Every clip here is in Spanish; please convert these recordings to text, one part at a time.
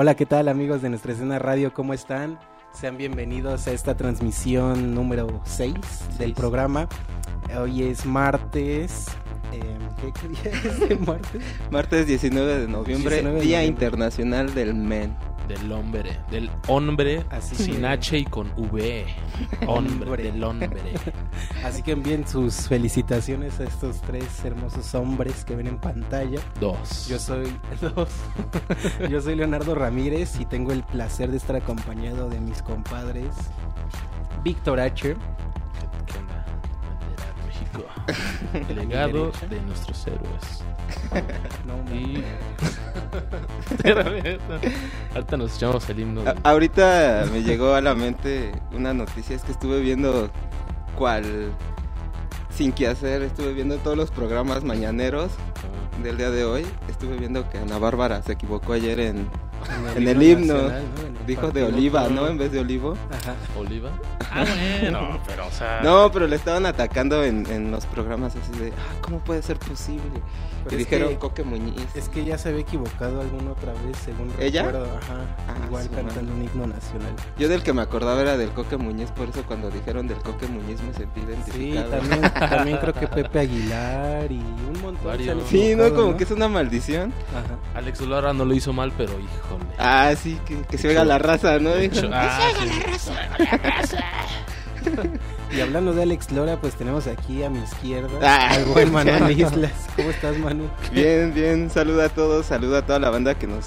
Hola, ¿qué tal amigos de nuestra escena radio? ¿Cómo están? Sean bienvenidos a esta transmisión número 6 del programa. Hoy es martes. eh, ¿qué, qué día es de martes? Martes 19 de noviembre, 19 de Día noviembre. Internacional del Men. Del hombre, del hombre Así sin que- H y con V. Hombre, del hombre. Así que envíen sus felicitaciones a estos tres hermosos hombres que ven en pantalla. Dos. Yo soy dos. Yo soy Leonardo Ramírez y tengo el placer de estar acompañado de mis compadres Víctor H. ¿Qué onda? México. Legado de nuestros héroes. No, Y. Ahorita nos echamos el himno. Ahorita me llegó a la mente una noticia, es que estuve viendo cuál, sin que hacer, estuve viendo todos los programas mañaneros del día de hoy. Estuve viendo que Ana Bárbara se equivocó ayer en, en en el himno. nacional, ¿no? En el dijo de oliva, ¿no? En vez de olivo. Ajá. Oliva. Ah, bueno, pero o sea. No, pero le estaban atacando en, en los programas así de, ah, ¿cómo puede ser posible? Pero y es dijeron que- Coque Muñiz. Es que ya se había equivocado alguna otra vez, según ¿Ella? recuerdo. Ajá. Ah, Igual su cantando un himno nacional. Yo del que me acordaba era del Coque Muñiz, por eso cuando dijeron del Coque Muñiz me sentí Sí, identificado. también, también creo que Pepe Aguilar y un montón. se Varios. Sí, ¿no? Como que es una maldición. Ajá. Alex Lara no lo hizo mal, pero híjole. Ah, sí, que, que se oiga la raza, ¿no? Ah, sí. Y hablando de Alex Lora, pues tenemos aquí a mi izquierda Ah. al buen Manuel Islas. ¿Cómo estás, Manu? Bien, bien, saluda a todos, saluda a toda la banda que nos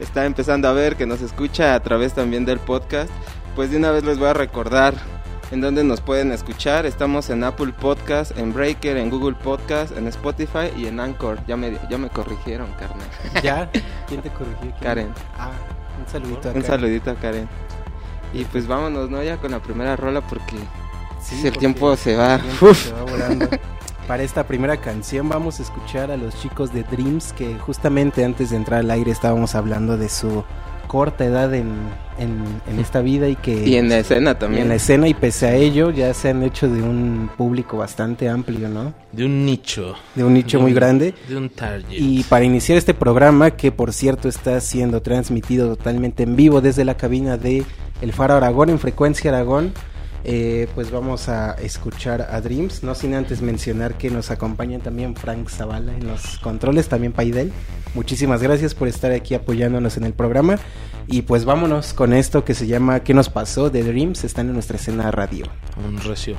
está empezando a ver, que nos escucha a través también del podcast. Pues de una vez les voy a recordar en dónde nos pueden escuchar. Estamos en Apple Podcast, en Breaker, en Google Podcast, en Spotify y en Anchor. Ya me, ya me corrigieron, carnal. ¿Ya? ¿Quién te corrigió? ¿Quién? Karen. Ah, un saludito a Un Karen. saludito a Karen. Y pues vámonos, ¿no? Ya con la primera rola porque Sí, el tiempo se va. el tiempo Uf. se va volando. Para esta primera canción vamos a escuchar a los chicos de Dreams que justamente antes de entrar al aire estábamos hablando de su corta edad en, en, en esta vida y que Y en la escena y también. en la escena y pese a ello ya se han hecho de un público bastante amplio, ¿no? De un nicho. De un nicho De muy un- grande. De un target. Y para iniciar este programa, que por cierto está siendo transmitido totalmente en vivo desde la cabina de El Faro Aragón en frecuencia Aragón, eh, pues vamos a escuchar a Dreams, no sin antes mencionar que nos acompaña también Frank Zavala en los controles, también Paidel. Muchísimas gracias por estar aquí apoyándonos en el programa. Y pues vámonos con esto que se llama ¿Qué nos pasó? de Dreams, están en nuestra escena radio. Un recio.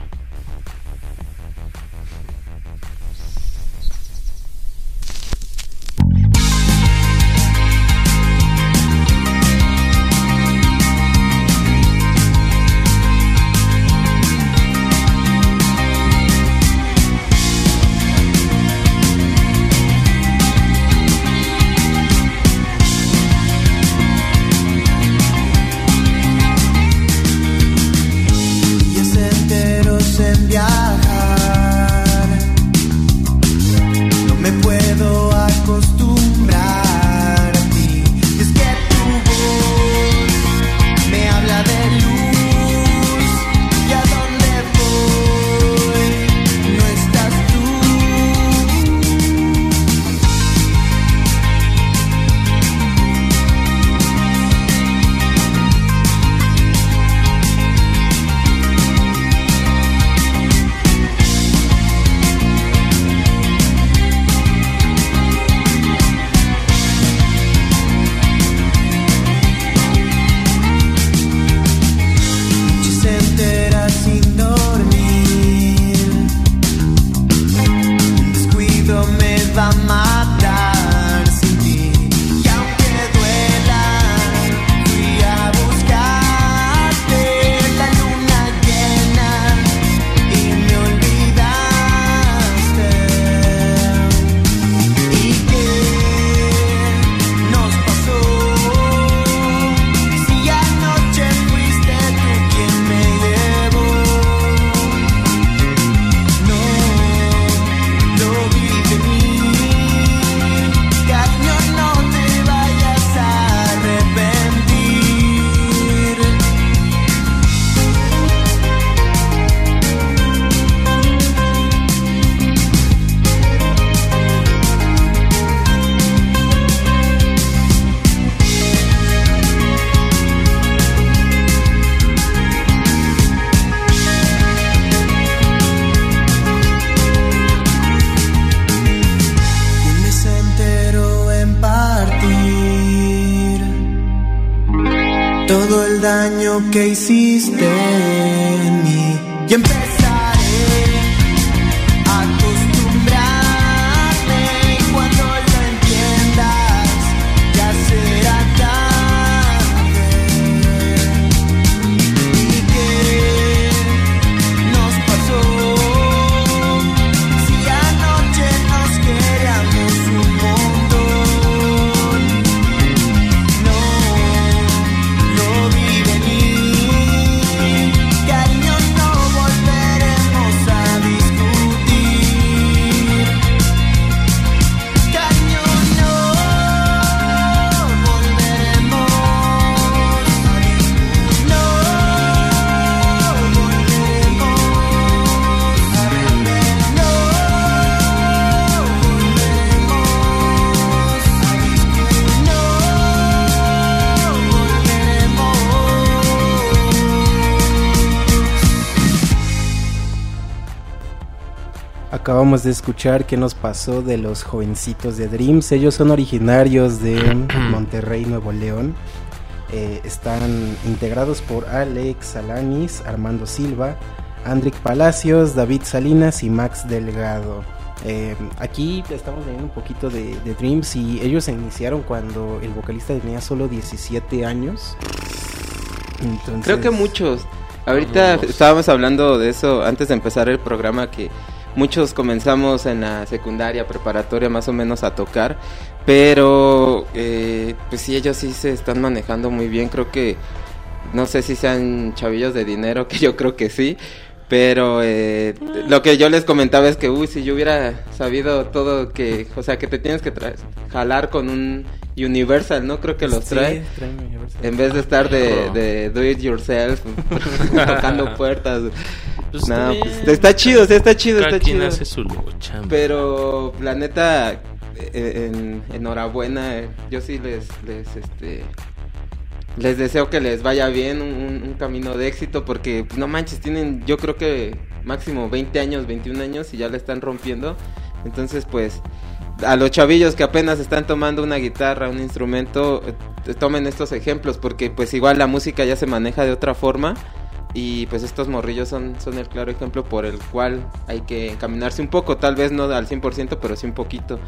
Que hiciste Acabamos de escuchar qué nos pasó de los jovencitos de Dreams. Ellos son originarios de Monterrey, Nuevo León. Eh, están integrados por Alex Alanis, Armando Silva, Andrick Palacios, David Salinas y Max Delgado. Eh, aquí estamos leyendo un poquito de, de Dreams y ellos se iniciaron cuando el vocalista tenía solo 17 años. Entonces, Creo que muchos. Ahorita estábamos hablando de eso antes de empezar el programa que muchos comenzamos en la secundaria, preparatoria más o menos a tocar, pero eh, pues sí, ellos sí se están manejando muy bien, creo que no sé si sean chavillos de dinero, que yo creo que sí, pero eh, lo que yo les comentaba es que, uy, si yo hubiera sabido todo que, o sea, que te tienes que tra- jalar con un Universal, ¿no? Creo que los Sí, trae. traen Universal. En vez de estar de, de do it yourself, tocando puertas. Pues no, está pues, está chido, sí, está chido, está chido. hace su chamba. Pero la neta, eh, en- enhorabuena, eh, yo sí les, les, este, les deseo que les vaya bien, un, un- un camino de éxito, porque pues, no manches, tienen, yo creo que máximo 20 años, 21 años y ya la están rompiendo. Entonces, pues, a los chavillos que apenas están tomando una guitarra, un instrumento, eh, tomen estos ejemplos, porque pues igual la música ya se maneja de otra forma. Y pues estos morrillos son, son el claro ejemplo por el cual hay que encaminarse un poco, tal vez no al 100%, pero sí un poquito.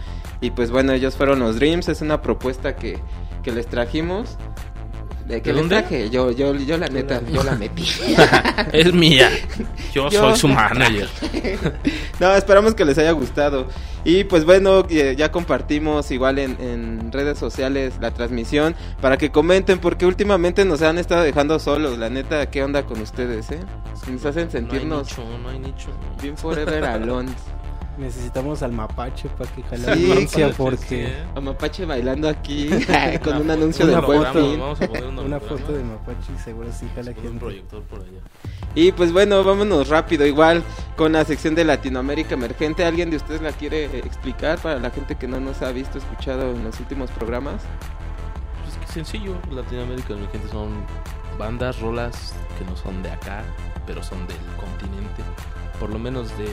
Y pues bueno, ellos fueron los Dreams, es una propuesta que, que les trajimos. ¿De qué ¿De les traje? Yo, yo, yo la neta, yo la metí. es mía. Yo, Yo- soy su manager. no, esperamos que les haya gustado. Y pues bueno, eh, ya compartimos igual en, en redes sociales la transmisión para que comenten, porque últimamente nos han estado dejando solos. La neta, ¿qué onda con ustedes, eh? Nos hacen sentirnos No hay nicho, no hay nicho. bien forever alone. Necesitamos al mapache para que jale Sí, audiencia porque. A Mapache bailando aquí con un anuncio Una buen foto. fin. Vamos a poner una, foto de mapache seguro sí jala Con un gente. proyector por allá. Y pues bueno, vámonos rápido, igual con la sección de Latinoamérica Emergente. ¿Alguien de ustedes la quiere eh, explicar para la gente que no nos ha visto, escuchado en los últimos programas? Pues que sencillo, Latinoamérica Emergente son bandas, rolas que no son de acá, pero son del continente. Por lo menos de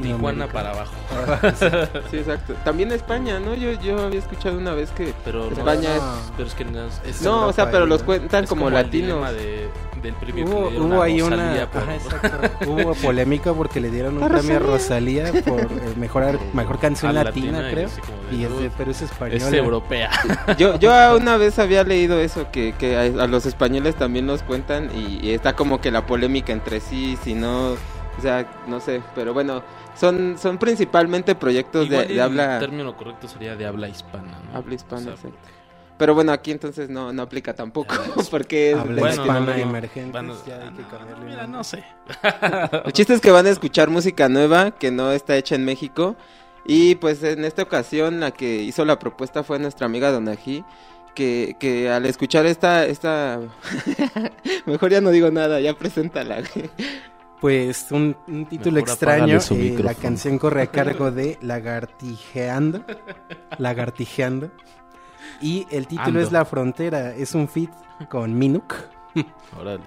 Tijuana para abajo. Sí, exacto. También España, ¿no? Yo, yo había escuchado una vez que... Pero no, España es, es- pero es que no es, es No, o sea, pero los ¿no? cuentan es como, el latinos. dilema de, del premio Hubo, que hubo ahí una Rosalía por- ajá, hubo polémica porque le dieron un premio a Rosalía. Por eh, mejor mejor canción latina, latina y creo como de, y es de- "Uf, pero es española es europea. Yo, yo una vez había leído eso, que, que a, a los españoles también los cuentan y, y está como que la polémica entre sí, si no, o sea, no sé, pero bueno, son, son principalmente proyectos de, Igual de el habla, término correcto sería de habla hispana. ¿no? habla hispana. O sea, exacto. Pero bueno, aquí entonces no, no aplica tampoco, porque es habla bueno, hispana no, emergente Bueno, ya hay que no, cambiarle mira, el no sé. El chiste es que van a escuchar música nueva que no está hecha en México. Y pues en esta ocasión la que hizo la propuesta fue nuestra amiga Donají. Que, que al escuchar esta, esta... Mejor ya no digo nada, ya preséntala. Pues un, un título Mejor extraño, eh, la canción corre a cargo de Lagartijeando, Lagartijeando, y el título Ando. es La Frontera, es un feat con Minuk, Órale.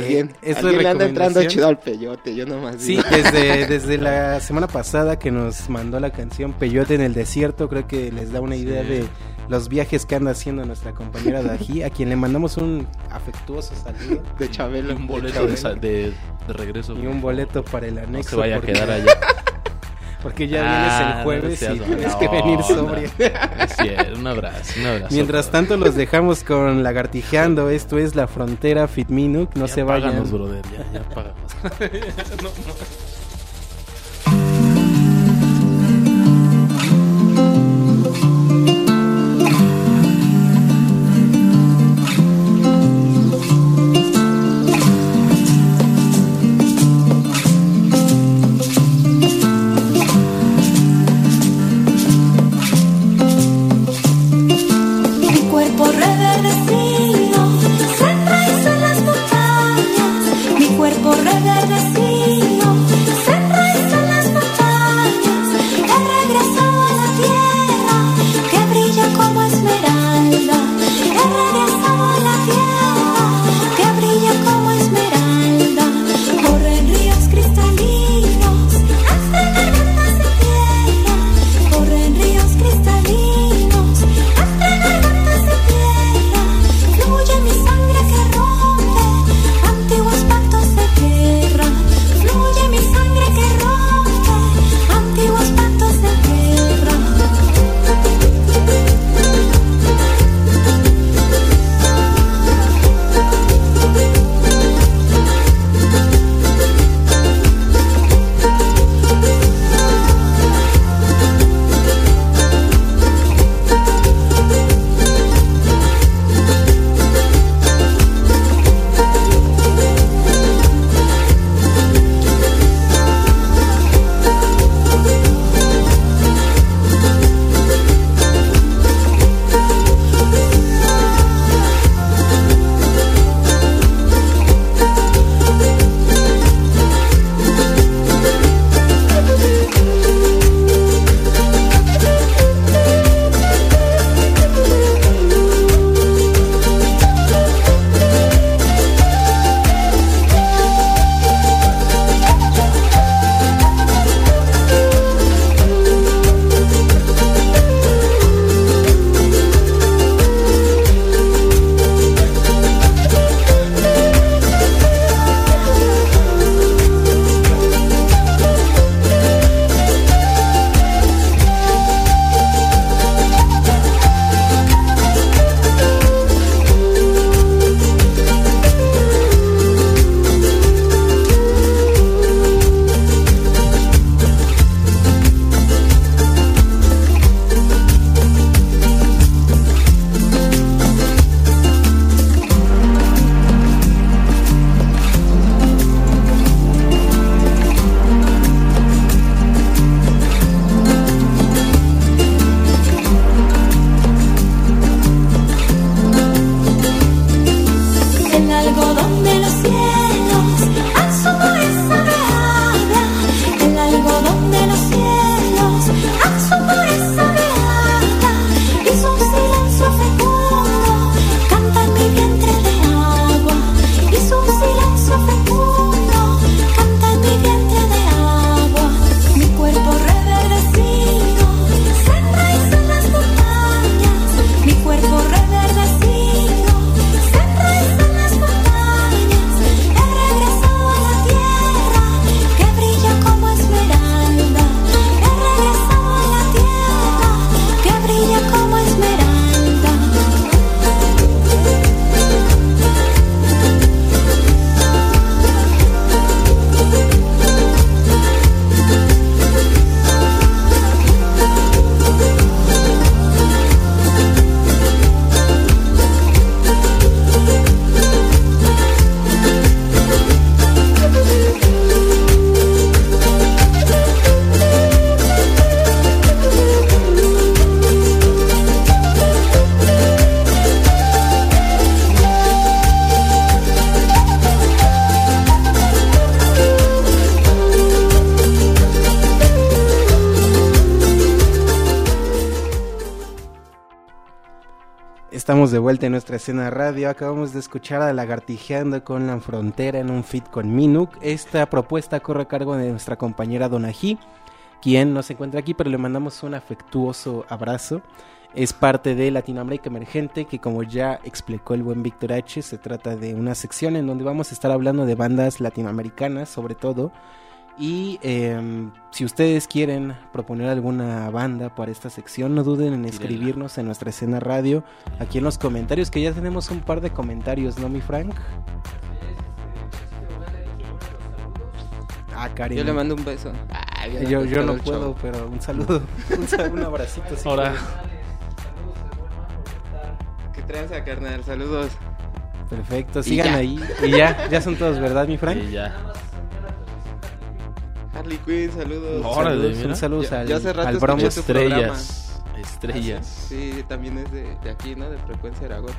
Alguien, Eh, esto es alguien le anda entrando chido al peyote, yo nomás Sí, digo. desde, desde la semana pasada que nos mandó la canción Peyote en el desierto, creo que les da una idea Sí. de los viajes que anda haciendo nuestra compañera Dají, a quien le mandamos un afectuoso saludo de Y Chabelo. un boleto de, sa- de, de regreso. y un boleto para el No anexo. se vaya a quedar allá. Porque ya Ah, vienes el no jueves seas y tienes que venir sobrio. Es cierto, un abrazo, un abrazo. Mientras tanto los dejamos con lagartijeando, esto es La Frontera Fit Minuk, no Ya se vayan. páganos, brother, ya, ya páganos. No, no. Vuelta en nuestra escena radio. Acabamos de escuchar a Lagartijeando con la Frontera en un fit con Minuk. Esta propuesta corre a cargo de nuestra compañera Donají, quien no se encuentra aquí, pero le mandamos un afectuoso abrazo. Es parte de Latinoamérica Emergente, que como ya explicó el buen Víctor H, se trata de una sección en donde vamos a estar hablando de bandas latinoamericanas, sobre todo. Y em, si ustedes quieren proponer alguna banda para esta sección, no duden en escribirnos en nuestra escena radio, aquí en los comentarios, que ya tenemos un par de comentarios, ¿no, mi Frank? Ah, Karen. Yo le mando un beso. Ah, Yo, yo no puedo, show. pero un saludo, un, sal- un abracito. sí Ahora, ¿Qué tranza, carnal? Saludos. Perfecto, sigan ya. ahí. Y ya, ya son todos, ¿verdad, mi Frank? y ya. Harley Quinn, saludos. Órale, Saludos, un saludo Yo- al, yo hace rato al escuché bromo. tu programa. Estrellas. Estrellas. Sí, también es de, de aquí, ¿no? De Frecuencia Aragón.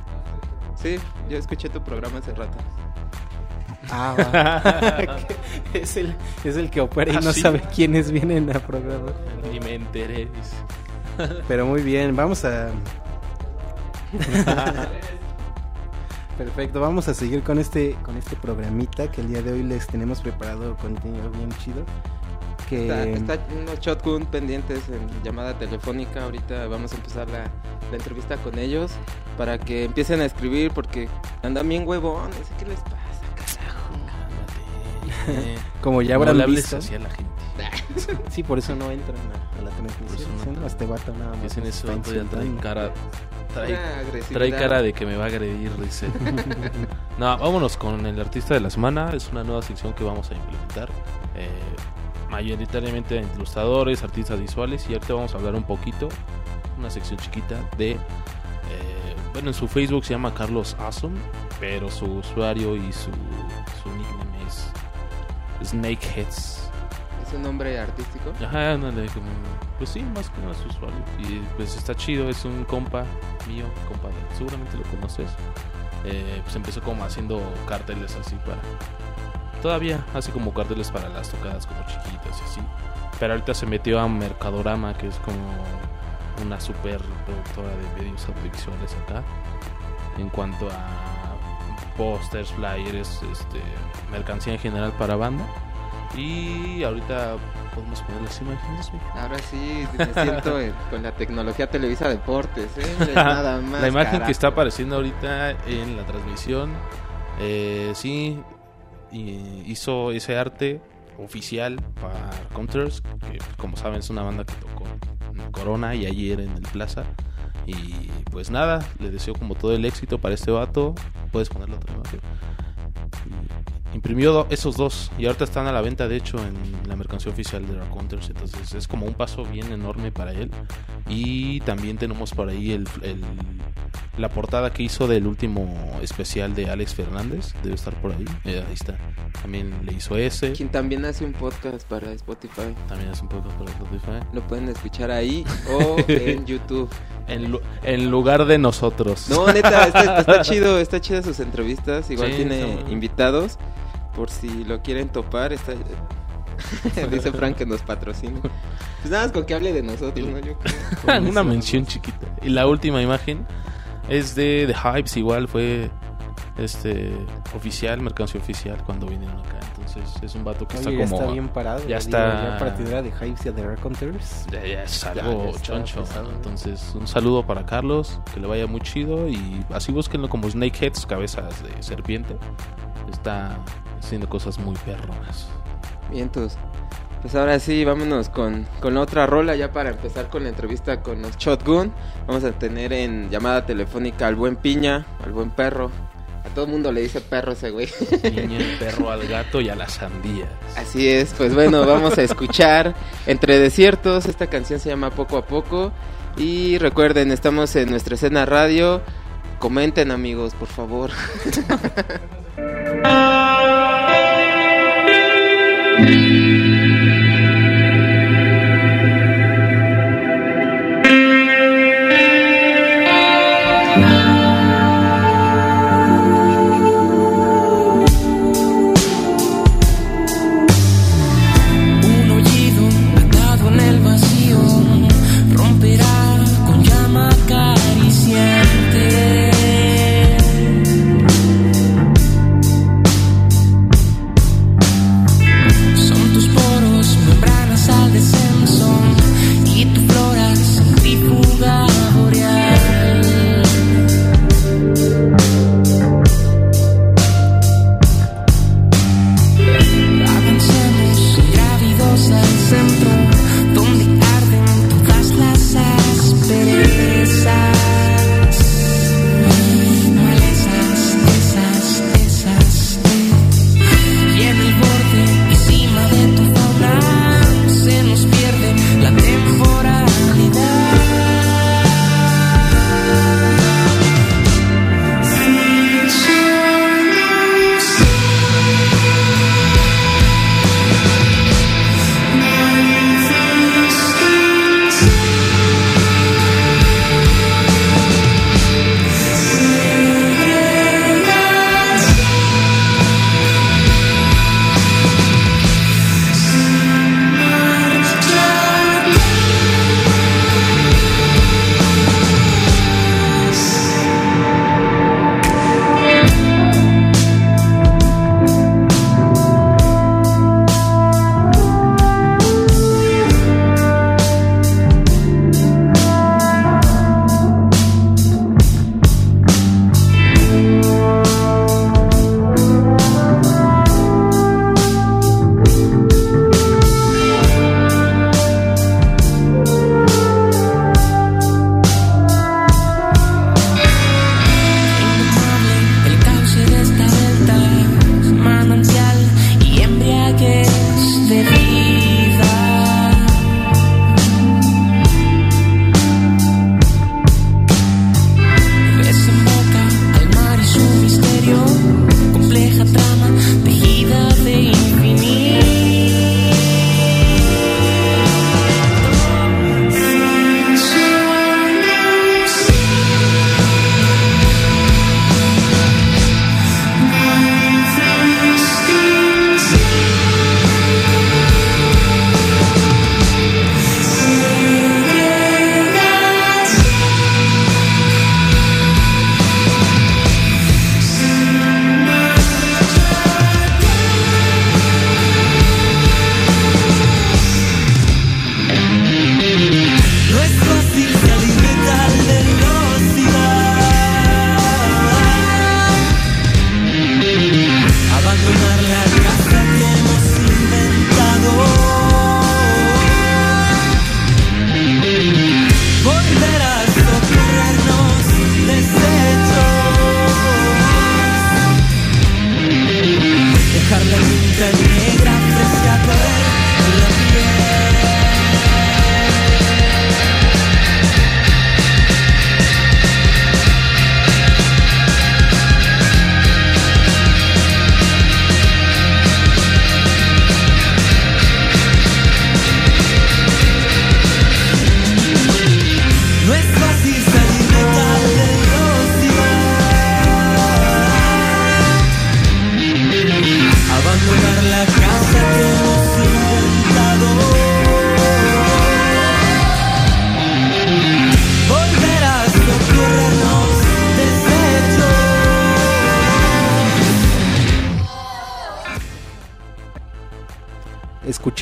Sí, yo escuché tu programa hace rato. Ah, va. es, el, es el que opera y Ah, no sí. sabe quiénes vienen a programa. Ni me enteré. Pero muy bien, vamos a... Perfecto, vamos a seguir con este, con este programita que el día de hoy les tenemos preparado contenido bien chido. Que Está, está unos shotgun pendientes en llamada telefónica. Ahorita vamos a empezar la, la entrevista con ellos para que empiecen a escribir porque andan bien huevones. ¿Qué les pasa? Como ya No habrán le hables visto, así a la gente. sí, por eso no entran a, a la transmisión. No entran. Este vato nada más Dicen nos eso, está vato ya trae cara. Trae, trae cara de que me va a agredir, dice. no, vámonos con el artista de la semana. Es una nueva sección que vamos a implementar. Eh, mayoritariamente ilustradores, artistas visuales. Y ahorita vamos a hablar un poquito, una sección chiquita de. eh, bueno, en su Facebook se llama Carlos Awesome, pero su usuario y su, es Snakeheads. ¿Es un nombre artístico? Ajá, ándale, como, pues sí, más que nada su usuario. Y pues está chido, es un compa mío, compa de, seguramente lo conoces. Eh, pues empezó como haciendo carteles así para. Todavía hace como carteles para las tocadas como chiquitas y así. Pero ahorita se metió a Mercadorama, que es como una super productora de medios audiovisuales acá. En cuanto a pósters, flyers, este, mercancía en general para banda. Y ahorita podemos poner las imágenes. Ahora sí, me siento en- con la tecnología Televisa Deportes, ¿eh? Nada más. la imagen carajo. que está apareciendo ahorita en la transmisión, eh, sí, y hizo ese arte oficial para Counters, que como saben es una banda que tocó en Corona y ayer en el Plaza. Y pues nada, le deseo como todo el éxito para este vato. Puedes ponerlo otra imagen. Imprimió do- esos dos y ahorita están a la venta, de hecho, en la mercancía oficial de Counters. Entonces es como un paso bien enorme para él. Y también tenemos por ahí el, el- la portada que hizo del último especial de Alex Fernández. Debe estar por ahí. Eh, ahí está. También le hizo ese. Quien también hace un podcast para Spotify. También es un poco por Spotify. Lo pueden escuchar ahí o en YouTube. En, lu- en lugar de nosotros. No, neta, está, está chido, está chida sus entrevistas. Igual Sí, tiene invitados. Por si lo quieren topar, está. Dice Frank que nos patrocina. Pues nada más con que hable de nosotros, ¿no? Yo creo. Una mención chiquita. Y la última imagen es de The Hypes, igual fue este oficial, mercancía oficial cuando vinieron acá. Entonces es un vato que Oye, está ya como está bien parado. ya digo, está- Ya para tener de Hives y a The Raconteurs. ya, ya es Ya, algo ya está choncho. pesado. Entonces un saludo para Carlos, que le vaya muy chido y así búsquenlo como Snakeheads, cabezas de serpiente. Está haciendo cosas muy perronas. Vientos. Pues ahora sí, vámonos con, con la otra rola ya para empezar con la entrevista con los Shotgun. Vamos a tener en llamada telefónica al buen Piña, al buen perro. A todo el mundo le dice perro ese güey. Niña, el perro al gato y a las sandías. Así es, pues bueno, vamos a escuchar Entre Desiertos. Esta canción se llama Poco a Poco. Y recuerden, estamos en nuestra escena radio. Comenten amigos, por favor. Un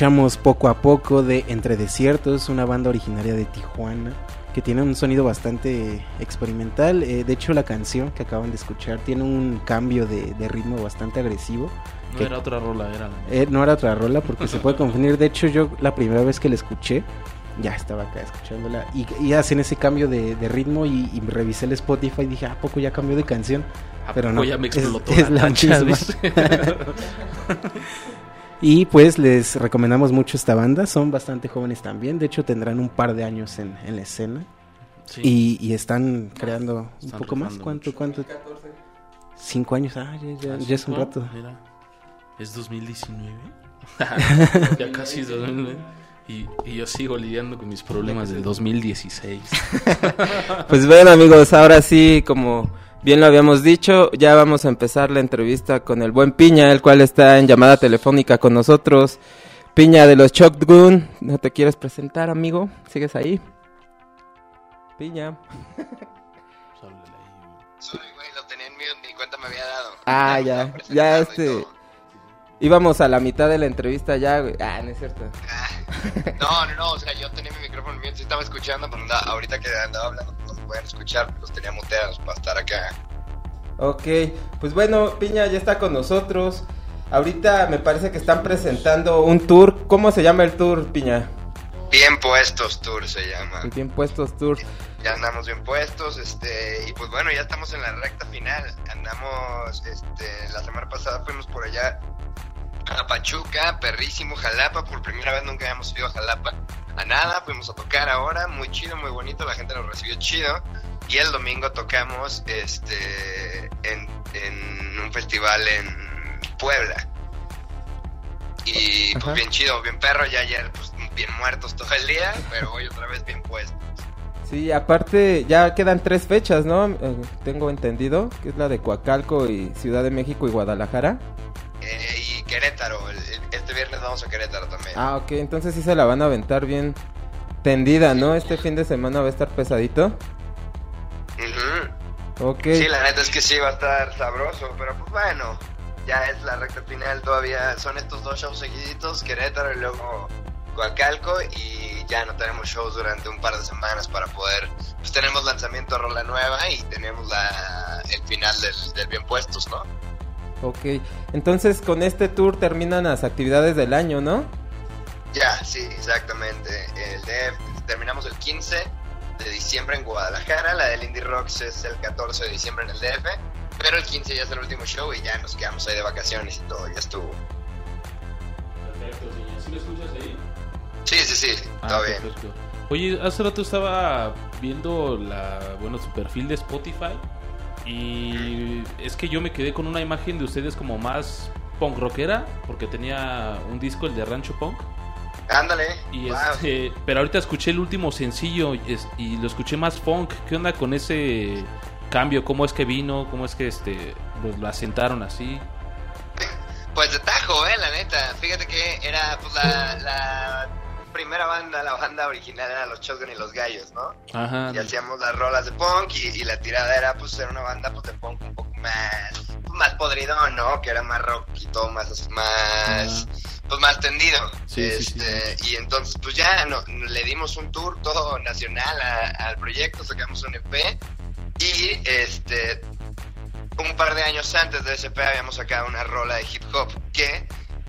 escuchamos poco a poco de Entre Desiertos, una banda originaria de Tijuana que tiene un sonido bastante experimental. Eh, de hecho, la canción que acaban de escuchar tiene un cambio de, de ritmo bastante agresivo. No que- era otra rola, era la... Eh, no era otra rola porque se puede confundir. De hecho, yo la primera vez que la escuché, ya estaba acá escuchándola. Y, y hacen ese cambio de, de ritmo y, y revisé el Spotify y dije, ¿a poco ya cambió de canción? ¿A pero poco no, ya me es- explotó es la tacha, misma. Y pues les recomendamos mucho esta banda. Son bastante jóvenes también. De hecho, tendrán un par de años en, en la escena. Sí. Y, y están creando un poco más. ¿Cuánto? mucho. ¿Cuánto? Cinco años. Ah, ya, ya- ¿Ah, ya es un rato. Mira, es 2019. ya casi 2019. Y, y yo sigo lidiando con mis problemas del 2016. Pues bueno amigos, ahora sí, como bien lo habíamos dicho, ya vamos a empezar la entrevista con el buen Piña, el cual está en llamada telefónica con nosotros. Piña de los Shotgun, ¿no te quieres presentar amigo? ¿Sigues ahí? Piña. Güey, lo tenía en ni cuenta me había dado. Ah, ya, ya este... Íbamos a la mitad de la entrevista ya, güey. Ah, no es cierto. No, no, no, o sea, yo tenía mi micrófono en mute, sí estaba escuchando, pero ahorita que andaba hablando, pueden escuchar, los tenía muteados para estar acá. Ok, pues bueno, Piña ya está con nosotros. Ahorita me parece que están presentando un tour. ¿Cómo se llama el tour, Piña? Bien puestos tour se llama. Bien Puestos Tour. Ya andamos bien puestos, este, y pues bueno, ya estamos en la recta final. Andamos, este, la semana pasada fuimos por allá a Pachuca, perrísimo, Jalapa, por primera vez nunca habíamos ido a Jalapa a nada, fuimos a tocar ahora, muy chido, muy bonito, la gente nos recibió chido. Y el domingo tocamos este en, en un festival en Puebla. Y pues Ajá. bien chido, bien perro, ya ayer pues bien muertos todo el día, pero hoy otra vez bien puestos. Sí, aparte ya quedan tres fechas, ¿no? Eh, tengo entendido, que es la de Coacalco y Ciudad de México y Guadalajara. Eh, y Querétaro, el- este viernes vamos a Querétaro también. Ah, ok, entonces sí se la van a aventar bien tendida, ¿no? Este fin de semana va a estar pesadito. Ujú. Ok. Sí, la neta es que sí va a estar sabroso, pero pues bueno, ya es la recta final todavía. Son estos dos shows seguiditos, Querétaro y luego Coacalco, y ya no tenemos shows durante un par de semanas para poder. Pues tenemos lanzamiento de rola nueva y tenemos la, el final del, del Bien Puestos, ¿no? Ok, entonces con este tour terminan las actividades del año, ¿no? Ya, sí, exactamente. El DF, terminamos el 15 de diciembre en Guadalajara, la del Indie Rocks es el 14 de diciembre en el DF, pero el 15 ya es el último show y ya nos quedamos ahí de vacaciones y todo, ya estuvo. Perfecto, señor. ¿Sí me escuchas ahí? Sí, sí, sí, Ah, todo bien. perfecto. Oye, hace rato estaba viendo la, bueno, su perfil de Spotify y es que yo me quedé con una imagen de ustedes como más punk rockera porque tenía un disco el de Rancho Punk Ándale. y wow. este, pero ahorita escuché el último sencillo y, es- y lo escuché más funk. ¿Qué onda con ese cambio? ¿Cómo es que vino? ¿Cómo es que este pues, lo asentaron así? Pues de tajo, eh, la neta. Fíjate que era pues la, la primera banda, la banda original era los Shotgun y los Gallos, ¿no? Ajá. y hacíamos las rolas de punk y, y la tirada era pues ser una banda pues de punk un poco más más podridón, ¿no? Que era más rock y todo más más pues más tendido. Sí, sí, sí. este, y entonces pues ya no, le dimos un tour todo nacional a- al proyecto, sacamos un EP y este un par de años antes de ese EP habíamos sacado una rola de hip hop que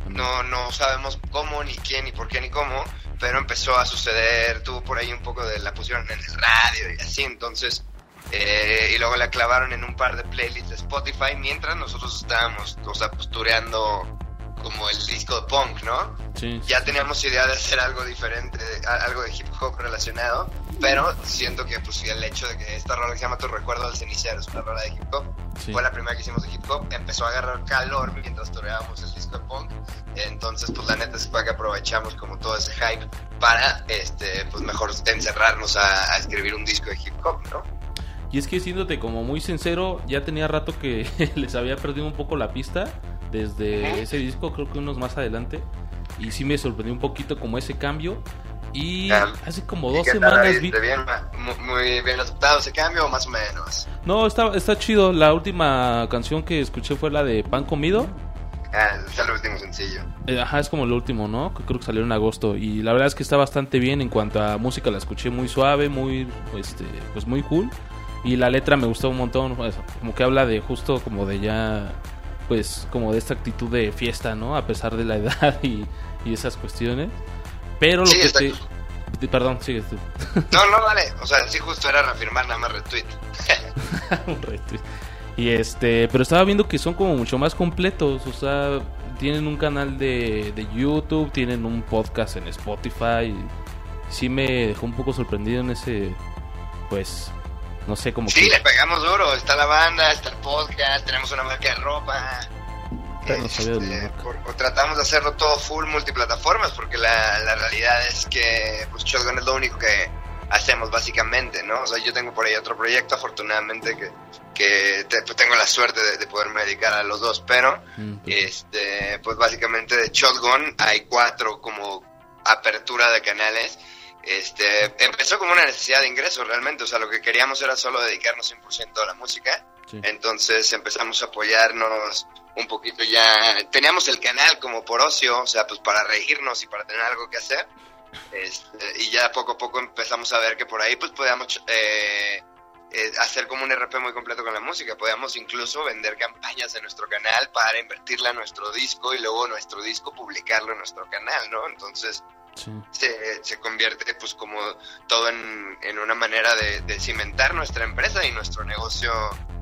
no, no sabemos cómo, ni quién, ni por qué, ni cómo, pero empezó a suceder, tuvo por ahí un poco de la pusieron en el radio y así, entonces, eh, y luego la clavaron en un par de playlists de Spotify mientras nosotros estábamos, o sea, pues tureando como el disco de punk, ¿no? Sí. Ya teníamos idea de hacer algo diferente, algo de hip hop relacionado, pero siento que pues el hecho de que esta rola que se llama Tu Recuerdo del Cenicero es una rola de hip hop, Sí. fue la primera que hicimos de hip hop, empezó a agarrar calor mientras toreábamos el disco de punk, entonces pues la neta es que aprovechamos como todo ese hype para este pues mejor encerrarnos a, a escribir un disco de hip hop, ¿no? Y es que siéndote como muy sincero, ya tenía rato que les había perdido un poco la pista desde ese disco, creo que unos más adelante. Y sí me sorprendió un poquito como ese cambio. Y hace como ¿Y dos semanas vi... ¿De bien, muy bien aceptado ese cambio más o menos? No, está, está chido. La última canción que escuché fue la de Pan Comido. Ah, es el último sencillo. Eh, Ajá, es como el último, ¿no? Que creo que salió en agosto. Y la verdad es que está bastante bien en cuanto a música. La escuché muy suave, muy, este, pues muy cool. Y la letra me gustó un montón. como que habla de justo como de ya, pues como de esta actitud de fiesta, ¿no? A pesar de la edad y, y esas cuestiones. Pero lo Sí, que exacto. te- Perdón, sigues tú. No, no, vale. O sea, sí, justo era reafirmar nada más retweet. Un retweet. Y este, pero estaba viendo que son como mucho más completos, o sea, tienen un canal de, de YouTube, tienen un podcast en Spotify. sí me dejó un poco sorprendido en ese, pues, no sé, como Sí, que... le pegamos duro. Está la banda, está el podcast, tenemos una marca de ropa. No Este, por- o tratamos de hacerlo todo full multiplataformas porque la, la realidad es que pues Shotgun es lo único que hacemos básicamente, ¿no? O sea, yo tengo por ahí otro proyecto afortunadamente que, que te- pues, tengo la suerte de, de poderme dedicar a los dos, pero Mm, pues, este, pues básicamente de Shotgun hay cuatro como apertura de canales. Este, empezó como una necesidad de ingreso realmente, o sea, lo que queríamos era solo dedicarnos 100% a la música. sí. Entonces empezamos a apoyarnos un poquito ya. Teníamos el canal como por ocio, o sea, pues para reírnos y para tener algo que hacer. Este, y ya poco a poco empezamos a ver que por ahí pues podíamos eh, eh, hacer como un RP muy completo con la música. Podíamos incluso vender campañas en nuestro canal para invertirla en nuestro disco y luego nuestro disco publicarlo en nuestro canal, ¿no? Entonces sí. se, se convierte pues como todo en, en una manera de, de cimentar nuestra empresa y nuestro negocio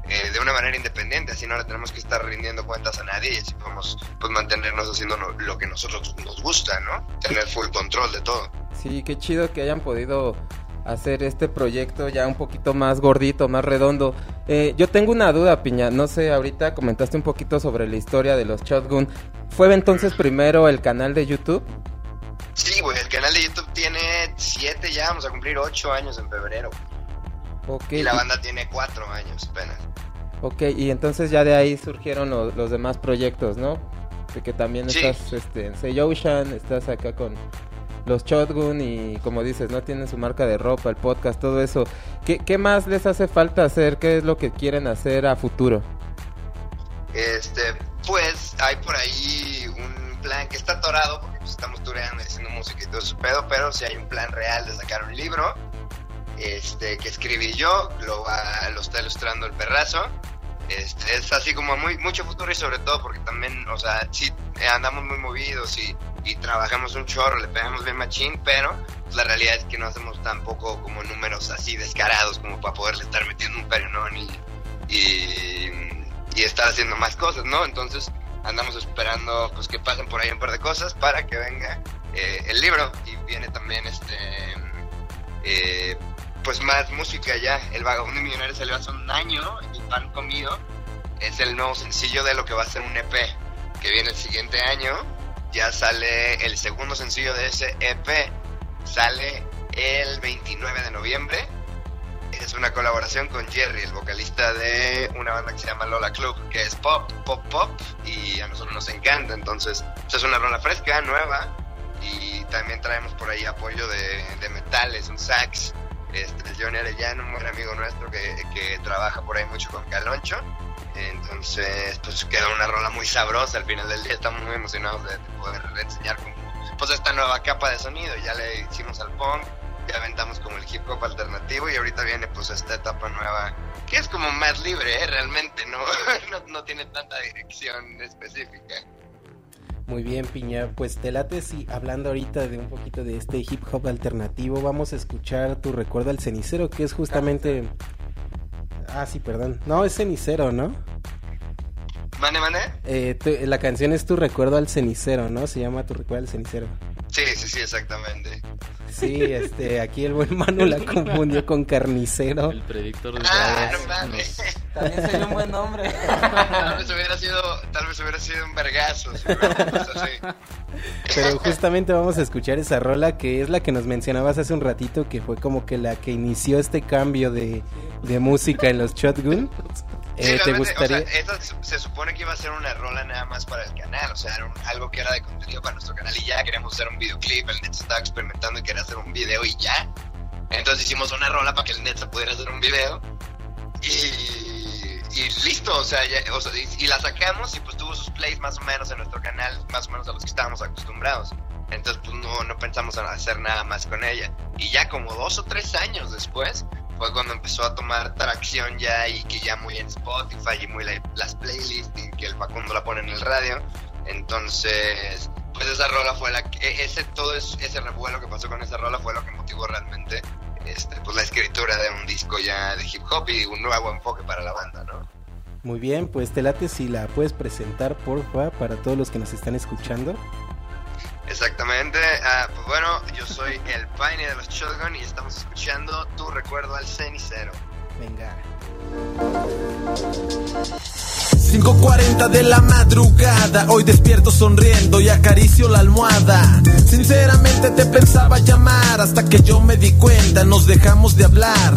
eh, de una manera independiente, así no le tenemos que estar rindiendo cuentas a nadie y así podemos pues mantenernos haciendo lo que nosotros nos gusta, ¿no? Tener full control de todo. Sí, qué chido que hayan podido hacer este proyecto ya un poquito más gordito, más redondo. Eh, yo tengo una duda, Piña. No sé, ahorita comentaste un poquito sobre la historia de los Shotgun. ¿Fue entonces primero el canal de YouTube? Sí, güey, el canal de YouTube tiene siete ya, vamos a cumplir ocho años en febrero. Ok, Y la banda tiene cuatro años apenas. ok, y entonces ya de ahí surgieron lo- los demás proyectos, ¿no? De que también Sí. estás este, en Say Ocean, estás acá con los Shotgun y como dices, no tienen su marca de ropa, el podcast, todo eso. ¿Qué, ¿Qué más les hace falta hacer? ¿Qué es lo que quieren hacer a futuro? Este, pues hay por ahí un plan que está atorado porque pues, estamos tureando haciendo música y todo ese pedo, pero si hay un plan real de sacar un libro, este, que escribí yo, lo, va- lo está ilustrando el perrazo. Este, es así como muy mucho futuro y sobre todo porque también, o sea, sí andamos muy movidos y, y trabajamos un chorro, le pegamos bien machín, pero pues, la realidad es que no hacemos tampoco como números así descarados como para poderle estar metiendo un perionón y, y, y estar haciendo más cosas, ¿no? Entonces andamos esperando pues que pasen por ahí un par de cosas para que venga eh, el libro y viene también este eh, pues más música ya. El Vagabundo Millonario salió hace un año, el pan comido es el nuevo sencillo de lo que va a ser un EP que viene el siguiente año. Ya sale el segundo sencillo de ese EP, sale el 29 de noviembre. Es una colaboración con Jerry, el vocalista de una banda que se llama Lola Club, que es pop, pop, pop, y a nosotros nos encanta. Entonces, pues, es una rola fresca, nueva, y también traemos por ahí apoyo de, de metales, un sax, este, Johnny Arellano, un buen amigo nuestro que, que trabaja por ahí mucho con Caloncho. Entonces, pues queda una rola muy sabrosa. Al final del día estamos muy emocionados de, de poder enseñar como, pues esta nueva capa de sonido. Ya le hicimos al punk, ya aventamos como el hip hop alternativo y ahorita viene pues esta etapa nueva que es como más libre, ¿eh? realmente no, no, no tiene tanta dirección específica. Muy bien, Piña. Pues te late si hablando ahorita de un poquito de este hip hop alternativo, vamos a escuchar tu recuerdo al cenicero, que es justamente. Ah, sí, perdón. No, es cenicero, ¿no? ¿Mane, mane? Eh, tu- la canción es tu recuerdo al cenicero, ¿no? Se llama tu recuerdo al cenicero. Sí, sí, sí, exactamente. Sí, este, aquí el buen Manu la confundió con carnicero. El predictor de Ah, no mames. También sería un buen nombre. Tal vez hubiera sido, tal vez hubiera sido un vergazo. si. Pero justamente vamos a escuchar esa rola que es la que nos mencionabas hace un ratito, que fue como que la que inició este cambio de, de música en los Shotgun. Sí, Eh, ¿Te gustaría? O sea, se- se supone que iba a ser una rola nada más para el canal, o sea, era un- algo que era de contenido para nuestro canal y ya queríamos hacer un videoclip, el Net estaba experimentando y quería hacer un video y ya. Entonces hicimos una rola para que el Net se pudiera hacer un video y, y listo, o sea, ya- o sea, y, y la sacamos y pues tuvo sus plays más o menos en nuestro canal, más o menos a los que estábamos acostumbrados. Entonces, pues no, no pensamos en hacer nada más con ella. Y ya como dos o tres años después, fue cuando empezó a tomar tracción ya y que ya muy en Spotify y muy la- las playlists y que el Facundo la pone en el radio. Entonces, pues esa rola fue la que, e- ese, todo es- ese revuelo que pasó con esa rola fue lo que motivó realmente este, pues la escritura de un disco ya de hip hop y un nuevo enfoque para la banda, ¿no? Muy bien, pues te late si la puedes presentar, porfa, para todos los que nos están escuchando. Exactamente. Ah, pues bueno, yo soy el Pine de los Shotgun y estamos escuchando Tu Recuerdo al Cenicero. Venga. 5.40 de la madrugada, hoy despierto sonriendo y acaricio la almohada. Sinceramente te pensaba llamar hasta que yo me di cuenta, nos dejamos de hablar.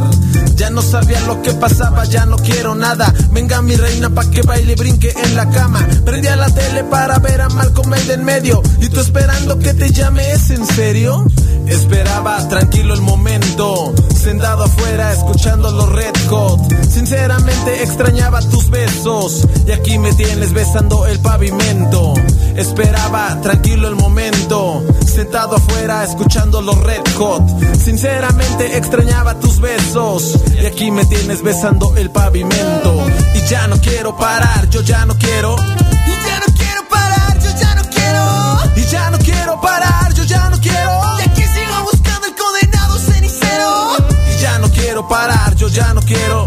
Ya no sabía lo que pasaba, ya no quiero nada. Venga mi reina pa' que baile y brinque en la cama. Prendí a la tele para ver a Malcolm el en medio. Y tú esperando que te llame, ¿es en serio? Esperaba tranquilo el momento, sentado afuera escuchando los Red Hot. Sinceramente extrañaba tus besos y aquí me tienes besando el pavimento. Esperaba tranquilo el momento, sentado afuera escuchando los Red Hot. Sinceramente extrañaba tus besos y aquí me tienes besando el pavimento. Y ya no quiero parar, yo ya no quiero. Y ya no quiero parar, yo ya no quiero. Y ya no quiero parar, yo ya no quiero. Y aquí sigo buscando el condenado cenicero. Y ya no quiero parar, yo ya no quiero.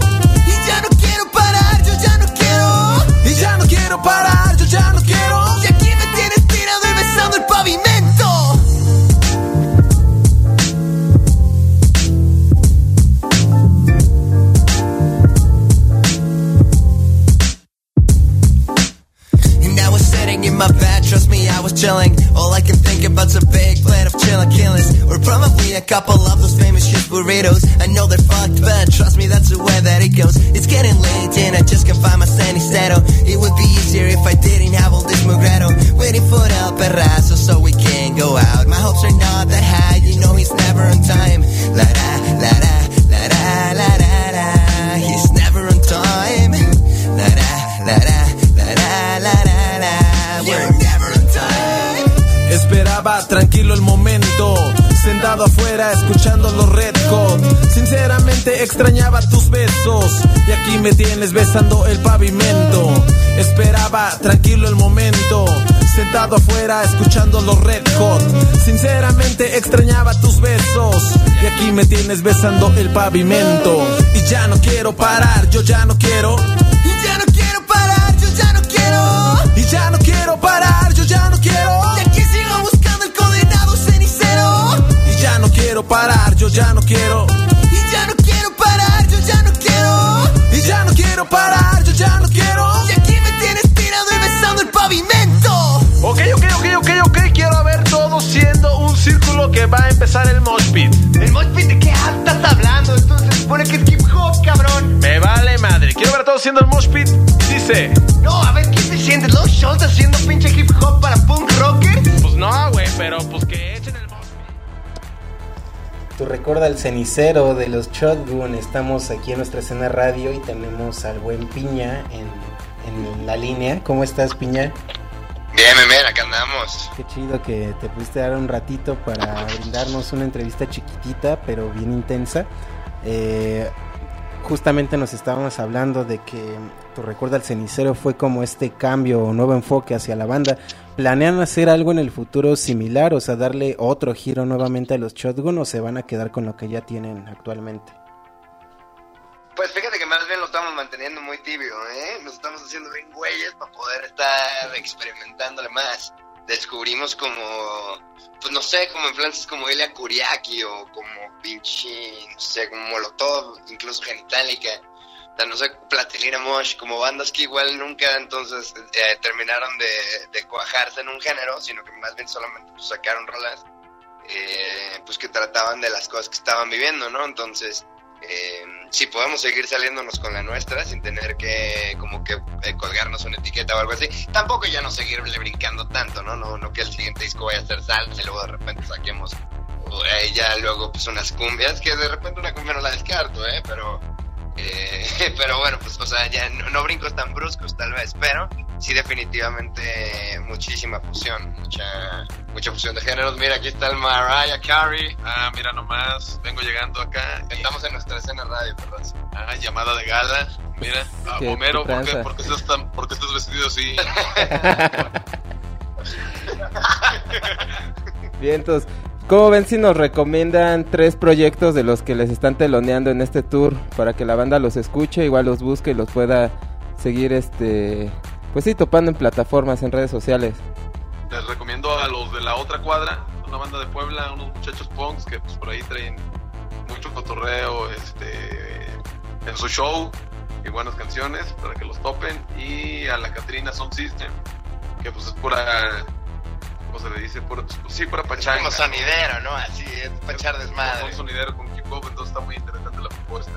Goes. It's getting late and I just can't find my sandy settle. It would be easier if I didn't have all this mugredo. Waiting for El Perrazo so we can go out. My hopes are not that high, you know he's never on time. Extrañaba tus besos y aquí me tienes besando el pavimento. Esperaba tranquilo el momento, sentado afuera escuchando los Red Hot. Sinceramente extrañaba tus besos y aquí me tienes besando el pavimento. Y ya no quiero parar, yo ya no quiero. Y ya no quiero parar, yo ya no quiero. Y ya no quiero parar, yo ya no quiero. Y aquí sigo buscando el condenado cenicero. Y ya no quiero parar, yo ya no quiero. Empezar el mosh pit. ¿El mosh pit de qué estás hablando? Entonces se supone que es hip hop, cabrón. Me vale madre. Quiero ver a todos siendo el mosh pit. Dice. No, a ver, ¿qué te sientes? ¿Los shows haciendo pinche hip hop para punk rocker? Pues no, güey, pero pues que echen el mosh Tu recuerda el cenicero de los Shotgun. Estamos aquí en nuestra escena radio y tenemos al buen Piña en, en la línea. ¿Cómo estás, Piña? Bien, bien, acá andamos. Qué chido que te pudiste dar un ratito para brindarnos una entrevista chiquitita, pero bien intensa. Eh, justamente nos estábamos hablando de que tu recuerda al cenicero fue como este cambio o nuevo enfoque hacia la banda. ¿Planean hacer algo en el futuro similar? O sea, darle otro giro nuevamente a los Shotgun o se van a quedar con lo que ya tienen actualmente? Pues fíjate que más lo estamos manteniendo muy tibio, ¿eh? Nos estamos haciendo bien güeyes para poder estar experimentándole más. Descubrimos como, pues no sé, como influencias como Elia Kuriaki o como pinche, no sé, como Molotov, incluso Genitalica. O sea, no sé, Platilina Mosh, como bandas que igual nunca entonces eh, terminaron de, de cuajarse en un género, sino que más bien solamente pues, sacaron rolas, eh, pues que trataban de las cosas que estaban viviendo, ¿no? Entonces, eh, sí podemos seguir saliéndonos con la nuestra sin tener que como que eh, colgarnos una etiqueta o algo así. Tampoco ya no seguirle brincando tanto, ¿no? No, no que el siguiente disco vaya a ser salsa y luego de repente saquemos eh, ya luego pues unas cumbias, que de repente una cumbia no la descarto, ¿eh? Pero Eh, pero bueno, pues, o sea, ya no, no brincos tan bruscos tal vez, pero sí definitivamente muchísima fusión, mucha, mucha fusión de géneros. Mira, aquí está el Mariah Carey. Ah, mira nomás, vengo llegando acá. Estamos en nuestra escena radio, perdón. Ah, llamada de gala. Mira, ah, ¿Qué- Homero, por qué estás tan- por qué estás vestido así? Bien, entonces, ¿cómo ven si nos recomiendan tres proyectos de los que les están teloneando en este tour para que la banda los escuche, igual los busque y los pueda seguir, este, pues sí, topando en plataformas, en redes sociales? Les recomiendo a los de la otra cuadra, una banda de Puebla, unos muchachos punks que pues por ahí traen mucho cotorreo este, en su show y buenas canciones para que los topen. Y a la Catrina Sound System, que pues es pura, ¿cómo se le dice? Pura, pues, sí, pura pachanga. Como sonidero, ¿no? Así, es Un desmadre. sonidero con hip hop, entonces está muy interesante la propuesta.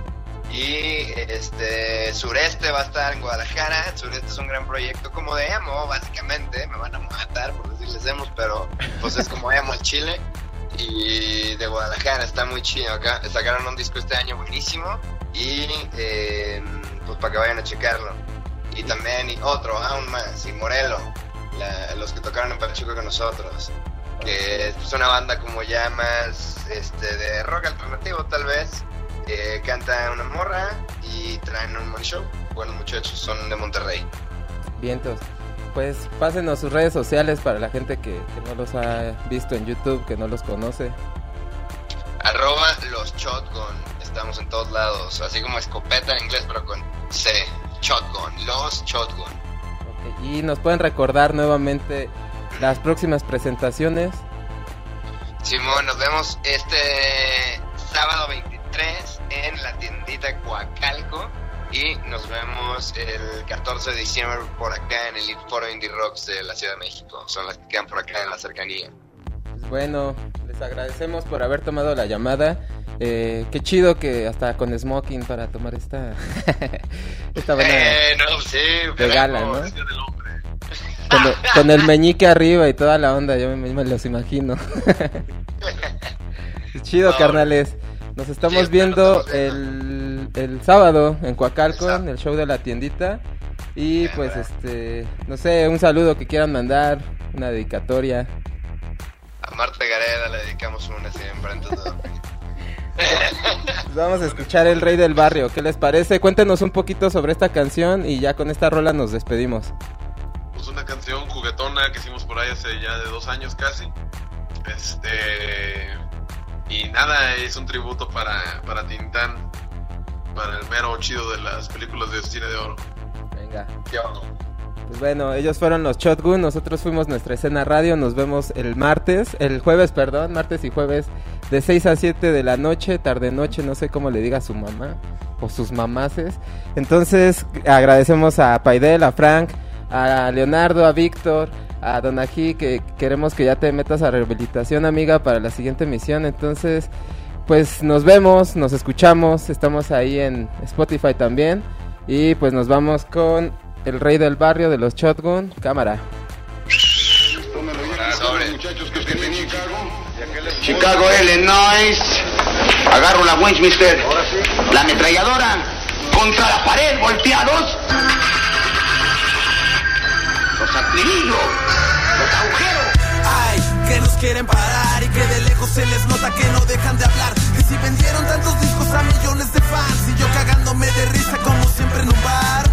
Y este Sureste va a estar en Guadalajara. Sureste es un gran proyecto como de emo, básicamente. Me van a matar por decirles emos, pero pues es como emo en Chile. Y de Guadalajara está muy chido acá. Sacaron un disco este año buenísimo. Y eh, pues para que vayan a checarlo. Y también y otro, aún más, y Morelo, la- los que tocaron en Pachuca con nosotros. Que es una banda como ya más este, de rock alternativo, tal vez. Eh, canta una morra y traen un buen show. Buenos muchachos, son de Monterrey. Vientos. Pues pásenos sus redes sociales para la gente que, que no los ha visto en YouTube, que no los conoce. Arroba los Shotgun. Estamos en todos lados. Así como escopeta en inglés, pero con C. Shotgun. Los Shotgun. Y nos pueden recordar nuevamente las próximas presentaciones. Simón, nos vemos este sábado 23 en la tiendita Coacalco. Y nos vemos el 14 de diciembre por acá en el Foro Indie Rocks de la Ciudad de México. Son las que quedan por acá en la cercanía. Pues bueno, les agradecemos por haber tomado la llamada. Eh, qué chido que hasta con smoking para tomar esta esta buena Eh, no, sí. ¿no? Con el, con el meñique arriba y toda la onda, yo me, me los imagino. chido, carnales. Nos estamos viendo el, el sábado en Coacalco, en el show de la tiendita. Y pues este, no sé, un saludo que quieran mandar, una dedicatoria. A Marta Gareda le dedicamos una siempre. Entonces, Pues vamos a escuchar El Rey del Barrio, ¿qué les parece? Cuéntenos un poquito sobre esta canción y ya con esta rola nos despedimos. Pues una canción juguetona que hicimos por ahí hace ya de dos años casi. Este. Y nada, es un tributo para, para Tintán, para el mero chido de las películas de cine de oro. Venga. Pues bueno, ellos fueron los Shotgun, nosotros fuimos nuestra escena radio, nos vemos el martes, el jueves, perdón, martes y jueves de 6 a 7 de la noche, tarde noche, no sé cómo le diga a su mamá o sus mamaces. Entonces agradecemos a Paidel, a Frank, a Leonardo, a Víctor, a Donají, que queremos que ya te metas a rehabilitación, amiga, para la siguiente misión. Entonces, pues nos vemos, nos escuchamos, estamos ahí en Spotify también. Y pues nos vamos con el rey del barrio de los Shotgun, cámara. Chicago, Illinois. Agarro la Winchester. La ametralladora. Contra la pared, volteados. Activillos. Los agujeros. Ay, que nos quieren parar y que de lejos se les nota que no dejan de hablar. Que si vendieron tantos discos a millones de fans y yo cagándome de risa como siempre en un bar.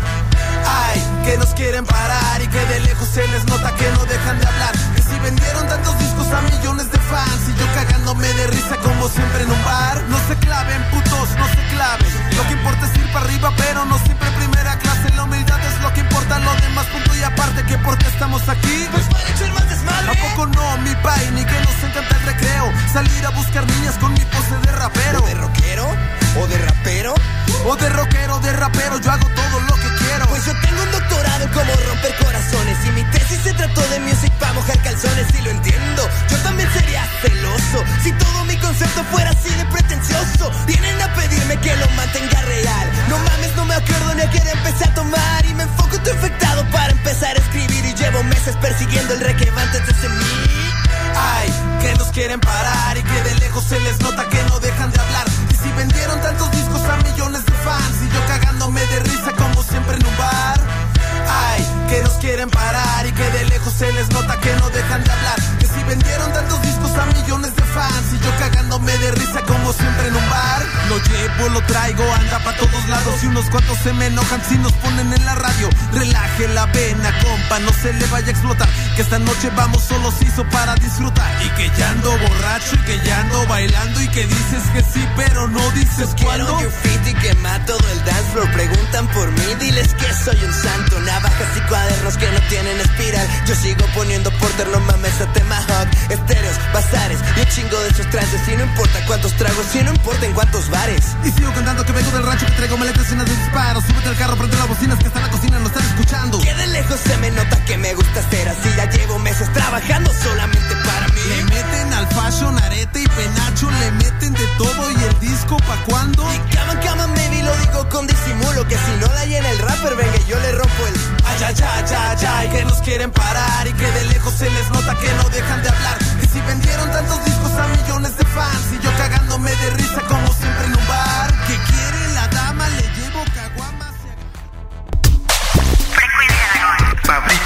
Ay, que nos quieren parar y que de lejos se les nota que no dejan de hablar. Que si vendieron tantos discos a millones de fans y yo cagándome de risa como siempre en un bar. No se claven, putos, no se claven. Lo que importa es ir para arriba, pero no siempre primera importa, lo demás punto y aparte que porque estamos aquí. Pues para echar más desmadre. ¿A poco no, mi pai? Ni que nos encanta el recreo. Salir a buscar niñas con mi pose de rapero. ¿O de rockero? ¿O de rapero? O de rockero, de rapero, yo hago todo lo que Pues yo tengo un doctorado en cómo romper corazones. Y mi tesis se trató de music para mojar calzones Y lo entiendo, yo también sería celoso Si todo mi concepto fuera así de pretencioso. Vienen a pedirme que lo mantenga real. No mames, no me acuerdo ni a qué empecé a tomar. Y me enfoco todo infectado para empezar a escribir. Y llevo meses persiguiendo el re que va antes de ese mí Ay, que nos quieren parar y que de lejos se les nota que no dejan de hablar. Y si vendieron tantos discos a millones de fans y yo cagándome de risa como siempre en un bar. Ay, que nos quieren parar y que de lejos se les nota que no dejan de hablar. Que si vendieron tantos discos a millones de fans y yo cagándome Llevo, lo traigo, anda pa' todos lados y unos cuantos se me enojan si nos ponen en la radio. Relaje la vena, compa, no se le vaya a explotar. Que esta noche vamos solos hizo para disfrutar. Y que ya ando borracho y que ya ando bailando y que dices que sí, pero no dices Quiero cuándo. un graffiti quema todo el dance floor Preguntan por mí, diles que soy un santo Navajas y cuadernos que no tienen espiral Yo sigo poniendo porter, no mames a tema hawk Estéreos, bazares y un chingo de esos trances Y no importa cuántos tragos, y no importa en cuántos bares y sigo cantando que vengo del rancho, que traigo maletas llenas de disparos. Súbete al carro, prende las bocinas que hasta la cocina no están escuchando. Que de lejos se me nota que me gusta ser así. Ya llevo meses trabajando solamente para mí. Le meten al fashion, arete y penacho. Le meten de todo y el disco pa' cuando. Y cama, cama, baby, lo digo con disimulo. Que si no la llena el rapper, venga, yo le rompo el. Ay, ay, ay, ay, ay, que nos quieren parar. Y que de lejos se les nota que no dejan de hablar. Que si vendieron tantos discos a millones de fans. Y yo cagándome de risa como siempre en un bar bailar, que quiere la dama, le llevo caguamas. Frecuencia Fabricio.